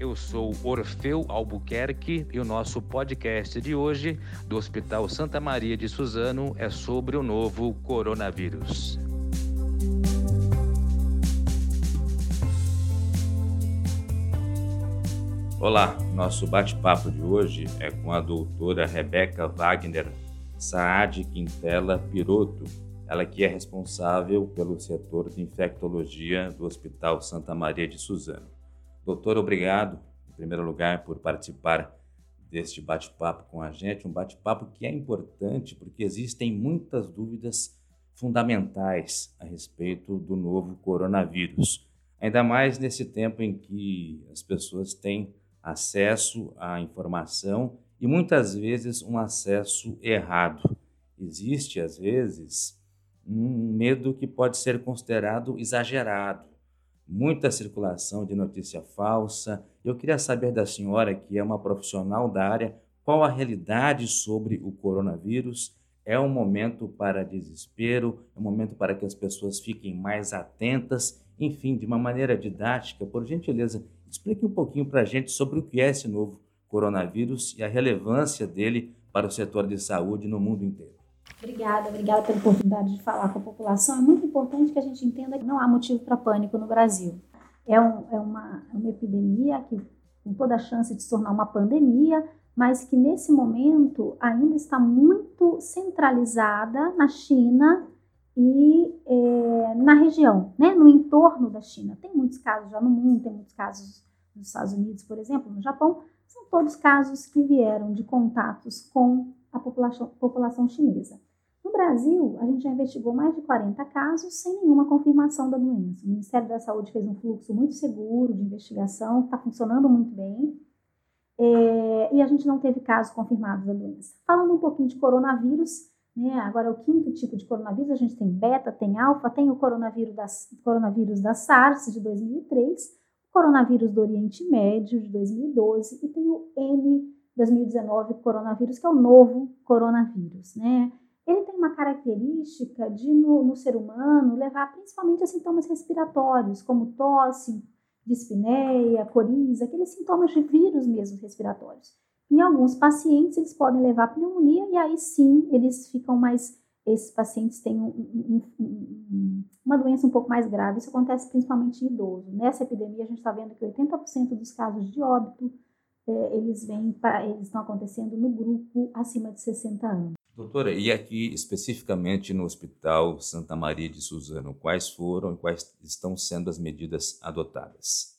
Eu sou Orfeu Albuquerque e o nosso podcast de hoje do Hospital Santa Maria de Suzano é sobre o novo coronavírus. Olá, nosso bate-papo de hoje é com a doutora Rebeca Wagner Saad Quintela Piroto, ela que é responsável pelo setor de infectologia do Hospital Santa Maria de Suzano. Doutor, obrigado, em primeiro lugar, por participar deste bate-papo com a gente, um bate-papo que é importante porque existem muitas dúvidas fundamentais a respeito do novo coronavírus. Ainda mais nesse tempo em que as pessoas têm acesso à informação e muitas vezes um acesso errado. Existe, às vezes, um medo que pode ser considerado exagerado muita circulação de notícia falsa. Eu queria saber da senhora, que é uma profissional da área, qual a realidade sobre o coronavírus? É um momento para desespero, é um momento para que as pessoas fiquem mais atentas, enfim, de uma maneira didática, por gentileza, explique um pouquinho para a gente sobre o que é esse novo coronavírus e a relevância dele para o setor de saúde no mundo inteiro. Obrigada, obrigada pela oportunidade de falar com a população. É muito importante que a gente entenda que não há motivo para pânico no Brasil. É, um, é uma, uma epidemia que com toda a chance de se tornar uma pandemia, mas que nesse momento ainda está muito centralizada na China e é, na região, né, no entorno da China. Tem muitos casos já no mundo, tem muitos casos nos Estados Unidos, por exemplo, no Japão, são todos casos que vieram de contatos com a população, população chinesa. Brasil, a gente já investigou mais de 40 casos sem nenhuma confirmação da doença. O Ministério da Saúde fez um fluxo muito seguro de investigação, está funcionando muito bem, é, e a gente não teve casos confirmados da doença. Falando um pouquinho de coronavírus, né, agora é o quinto tipo de coronavírus, a gente tem beta, tem alfa, tem o coronavírus da, coronavírus da SARS de 2003, o coronavírus do Oriente Médio de 2012 e tem o N 2019 coronavírus, que é o novo coronavírus, né? Ele tem uma característica de, no, no ser humano, levar principalmente a sintomas respiratórios, como tosse, dispneia, coriza, aqueles sintomas de vírus mesmo respiratórios. Em alguns pacientes, eles podem levar pneumonia e aí sim eles ficam mais. Esses pacientes têm um, um, um, uma doença um pouco mais grave. Isso acontece principalmente em idoso. Nessa epidemia, a gente está vendo que 80% dos casos de óbito é, eles vêm eles estão acontecendo no grupo acima de 60 anos. Doutora, e aqui especificamente no Hospital Santa Maria de Suzano, quais foram e quais estão sendo as medidas adotadas?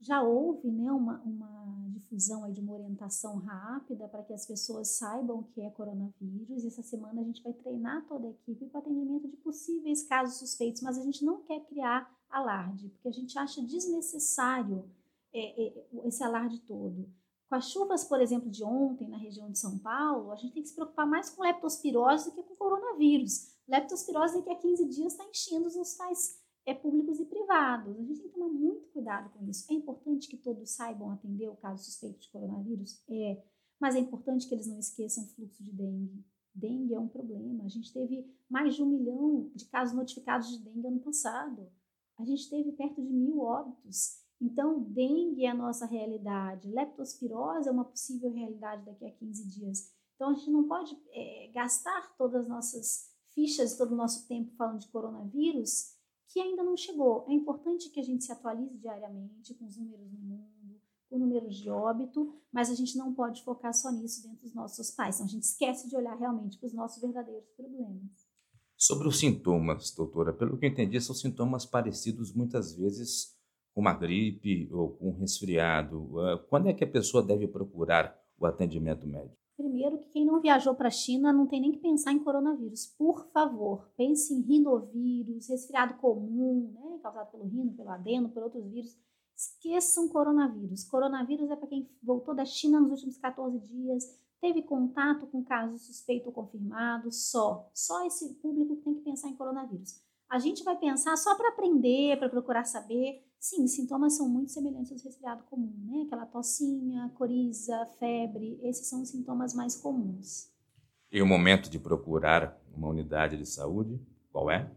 Já houve né, uma, uma difusão aí de uma orientação rápida para que as pessoas saibam o que é coronavírus. Essa semana a gente vai treinar toda a equipe para atendimento de possíveis casos suspeitos, mas a gente não quer criar alarde, porque a gente acha desnecessário é, é, esse alarde todo. Com as chuvas, por exemplo, de ontem na região de São Paulo, a gente tem que se preocupar mais com leptospirose do que com coronavírus. Leptospirose daqui a 15 dias está enchendo os hospitais é, públicos e privados. A gente tem que tomar muito cuidado com isso. É importante que todos saibam atender o caso suspeito de coronavírus? É. Mas é importante que eles não esqueçam o fluxo de dengue. Dengue é um problema. A gente teve mais de um milhão de casos notificados de dengue ano passado. A gente teve perto de mil óbitos. Então, dengue é a nossa realidade, leptospirose é uma possível realidade daqui a 15 dias. Então, a gente não pode é, gastar todas as nossas fichas, todo o nosso tempo falando de coronavírus, que ainda não chegou. É importante que a gente se atualize diariamente com os números no mundo, com números de óbito, mas a gente não pode focar só nisso dentro dos nossos pais. Então, a gente esquece de olhar realmente para os nossos verdadeiros problemas. Sobre os sintomas, doutora, pelo que eu entendi, são sintomas parecidos muitas vezes uma gripe ou com um resfriado? Quando é que a pessoa deve procurar o atendimento médico? Primeiro, que quem não viajou para a China não tem nem que pensar em coronavírus. Por favor, pense em rinovírus, resfriado comum, né, causado pelo rino, pelo adeno, por outros vírus. Esqueçam coronavírus. Coronavírus é para quem voltou da China nos últimos 14 dias, teve contato com caso suspeito ou confirmado, só. Só esse público tem que pensar em coronavírus. A gente vai pensar só para aprender, para procurar saber. Sim, os sintomas são muito semelhantes aos resfriado comum, né? Aquela tossinha, coriza, febre, esses são os sintomas mais comuns. E o momento de procurar uma unidade de saúde, qual é?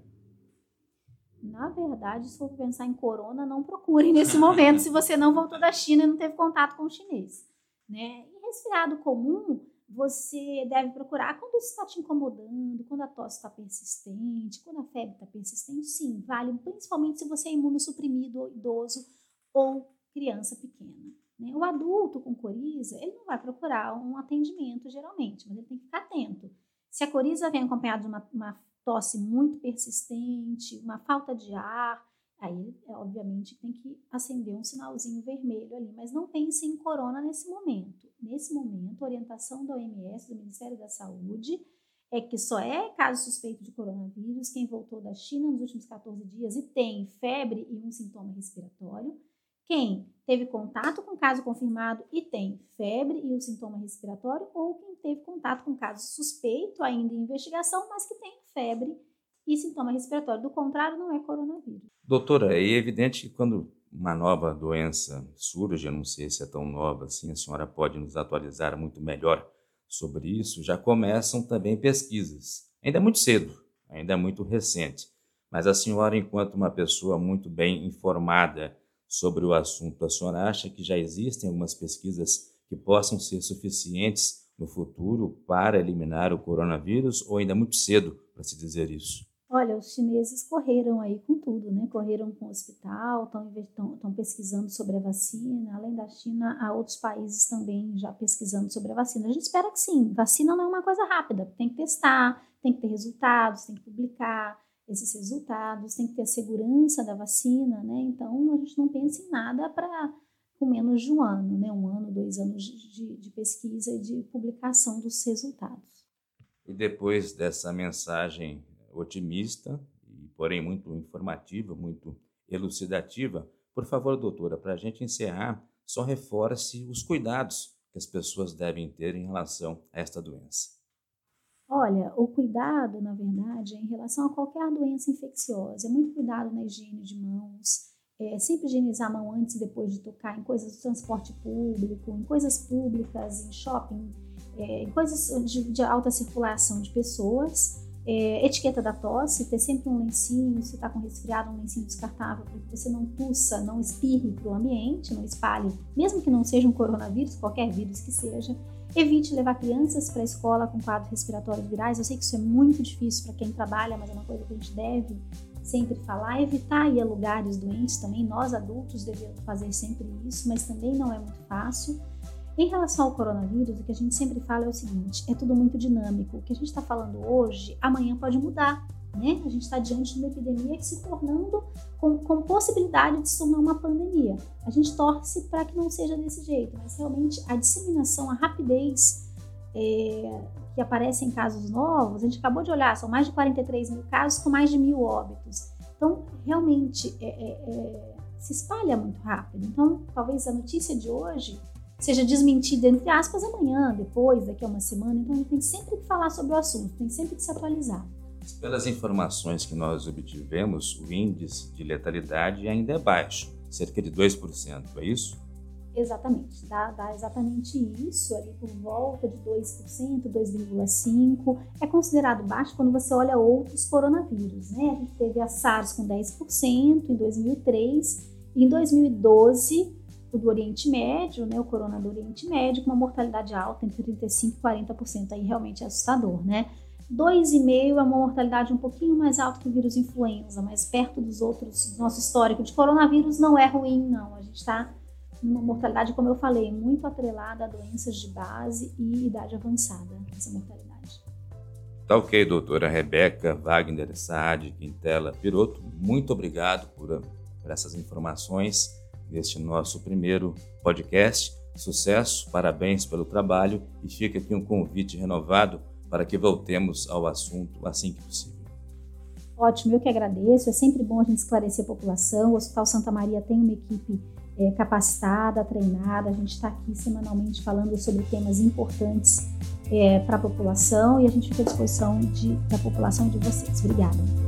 na verdade, se for pensar em corona, não procure nesse momento se você não voltou da China e não teve contato com o chinês. Né? E resfriado comum, você deve procurar quando isso está te incomodando, quando a tosse está persistente, quando a febre está persistente, sim, vale, principalmente se você é imunossuprimido, idoso ou criança pequena. Né? O adulto com coriza, ele não vai procurar um atendimento geralmente, mas ele tem que ficar atento. Se a coriza vem acompanhada de uma, uma tosse muito persistente, uma falta de ar, aí é, obviamente tem que acender um sinalzinho vermelho ali, mas não pense em corona nesse momento. Nesse momento, a orientação da OMS, do Ministério da Saúde, é que só é caso suspeito de coronavírus quem voltou da China nos últimos 14 dias e tem febre e um sintoma respiratório, quem teve contato com caso confirmado e tem febre e um sintoma respiratório, ou quem teve contato com caso suspeito ainda em investigação, mas que tem febre e sintoma respiratório. Do contrário, não é coronavírus. Doutora, é evidente que quando uma nova doença surge, não sei se é tão nova assim, a senhora pode nos atualizar muito melhor sobre isso, já começam também pesquisas. Ainda é muito cedo, ainda é muito recente, mas a senhora, enquanto uma pessoa muito bem informada sobre o assunto, a senhora acha que já existem algumas pesquisas que possam ser suficientes no futuro para eliminar o coronavírus ou ainda é muito cedo para se dizer isso? Olha, os chineses correram aí com tudo, né? Correram com o hospital, estão pesquisando sobre a vacina. Além da China, há outros países também já pesquisando sobre a vacina. A gente espera que sim. Vacina não é uma coisa rápida. Tem que testar, tem que ter resultados, tem que publicar esses resultados, tem que ter a segurança da vacina, né? Então, a gente não pensa em nada para com menos de um ano, né? Um ano, dois anos de, de pesquisa e de publicação dos resultados. E depois dessa mensagem otimista, e porém muito informativa, muito elucidativa. Por favor, doutora, para a gente encerrar, só reforce os cuidados que as pessoas devem ter em relação a esta doença. Olha, o cuidado, na verdade, é em relação a qualquer doença infecciosa. É muito cuidado na higiene de mãos, é sempre higienizar a mão antes e depois de tocar em coisas do transporte público, em coisas públicas, em shopping, é, em coisas de, de alta circulação de pessoas. É, etiqueta da tosse, ter sempre um lencinho, se está com resfriado, um lencinho descartável, para que você não tussa, não espirre para o ambiente, não espalhe, mesmo que não seja um coronavírus, qualquer vírus que seja. Evite levar crianças para a escola com quadros respiratórios virais. Eu sei que isso é muito difícil para quem trabalha, mas é uma coisa que a gente deve sempre falar. Evitar ir a lugares doentes também. Nós adultos devemos fazer sempre isso, mas também não é muito fácil. Em relação ao coronavírus, o que a gente sempre fala é o seguinte: é tudo muito dinâmico. O que a gente está falando hoje, amanhã pode mudar. Né? A gente está diante de uma epidemia que se tornando com, com, possibilidade de se tornar uma pandemia. A gente torce para que não seja desse jeito, mas realmente a disseminação, a rapidez é, que aparece em casos novos, a gente acabou de olhar, são mais de 43 mil casos com mais de mil óbitos. Então, realmente, é, é, é se espalha muito rápido. Então, talvez a notícia de hoje seja desmentida, entre aspas, amanhã, depois, daqui a uma semana. Então, a gente tem sempre que falar sobre o assunto, tem sempre que se atualizar. Pelas informações que nós obtivemos, o índice de letalidade ainda é baixo, cerca de 2%, é isso? Exatamente, dá, dá, exatamente isso, ali por volta de 2%, 2,5%. É considerado baixo quando você olha outros coronavírus, né? A gente teve a SARS com 10% em 2003, e em 2012 o do Oriente Médio, né, o corona do Oriente Médio, com uma mortalidade alta entre 35% e 40%, aí realmente é assustador, né? 2,5% é uma mortalidade um pouquinho mais alta que o vírus influenza, mas perto dos outros, do nosso histórico de coronavírus não é ruim, não. A gente está numa mortalidade, como eu falei, muito atrelada a doenças de base e idade avançada, essa mortalidade. Tá ok, doutora Rebeca Wagner Saad Quintela Piroto, muito obrigado por, por essas informações neste nosso primeiro podcast. Sucesso, parabéns pelo trabalho e fica aqui um convite renovado para que voltemos ao assunto assim que possível. Ótimo, eu que agradeço. É sempre bom a gente esclarecer a população. O Hospital Santa Maria tem uma equipe é, capacitada, treinada. A gente está aqui semanalmente falando sobre temas importantes é, para a população e a gente fica à disposição de, da população de vocês. Obrigada.